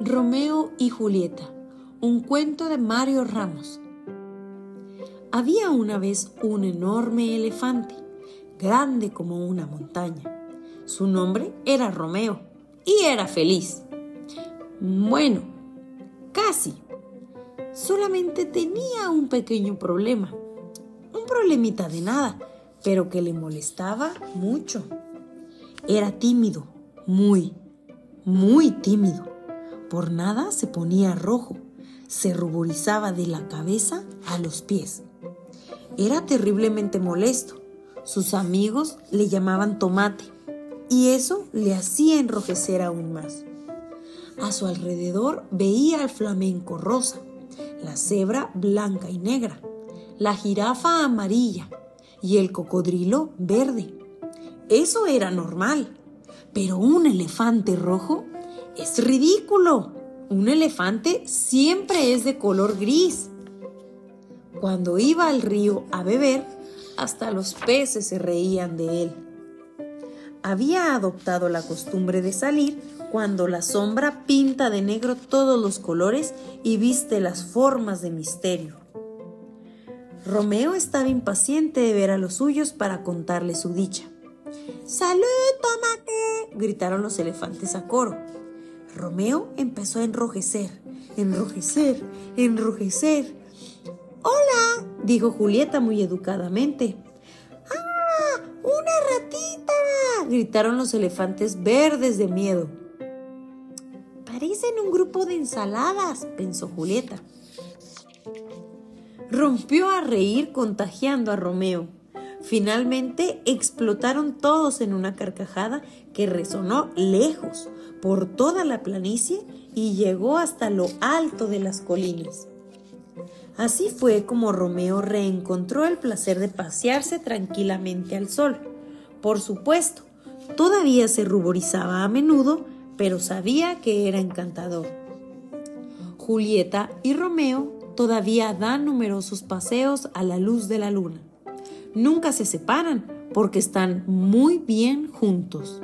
Romeo y Julieta, un cuento de Mario Ramos. Había una vez un enorme elefante, grande como una montaña. Su nombre era Romeo y era feliz. Bueno, casi. Solamente tenía un pequeño problema. Un problemita de nada, pero que le molestaba mucho. Era tímido, muy, muy tímido. Por nada se ponía rojo, se ruborizaba de la cabeza a los pies. Era terriblemente molesto. Sus amigos le llamaban tomate y eso le hacía enrojecer aún más. A su alrededor veía al flamenco rosa, la cebra blanca y negra, la jirafa amarilla y el cocodrilo verde. Eso era normal, pero un elefante rojo es ridículo. Un elefante siempre es de color gris. Cuando iba al río a beber, hasta los peces se reían de él. Había adoptado la costumbre de salir cuando la sombra pinta de negro todos los colores y viste las formas de misterio. Romeo estaba impaciente de ver a los suyos para contarle su dicha. ¡Salud, tomate! gritaron los elefantes a coro. Romeo empezó a enrojecer, enrojecer, enrojecer. Hola, dijo Julieta muy educadamente. ¡Ah! ¡Una ratita! gritaron los elefantes verdes de miedo. Parecen un grupo de ensaladas, pensó Julieta. Rompió a reír contagiando a Romeo. Finalmente explotaron todos en una carcajada que resonó lejos, por toda la planicie y llegó hasta lo alto de las colinas. Así fue como Romeo reencontró el placer de pasearse tranquilamente al sol. Por supuesto, todavía se ruborizaba a menudo, pero sabía que era encantador. Julieta y Romeo todavía dan numerosos paseos a la luz de la luna. Nunca se separan porque están muy bien juntos.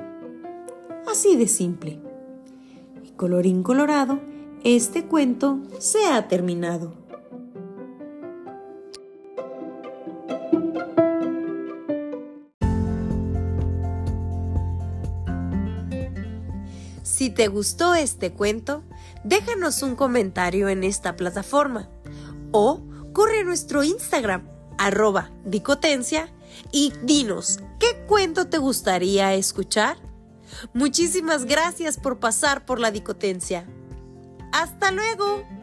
Así de simple. Y colorín colorado, este cuento se ha terminado. Si te gustó este cuento, déjanos un comentario en esta plataforma o corre a nuestro Instagram, arroba dicotencia, y dinos qué cuento te gustaría escuchar. Muchísimas gracias por pasar por la dicotencia. ¡Hasta luego!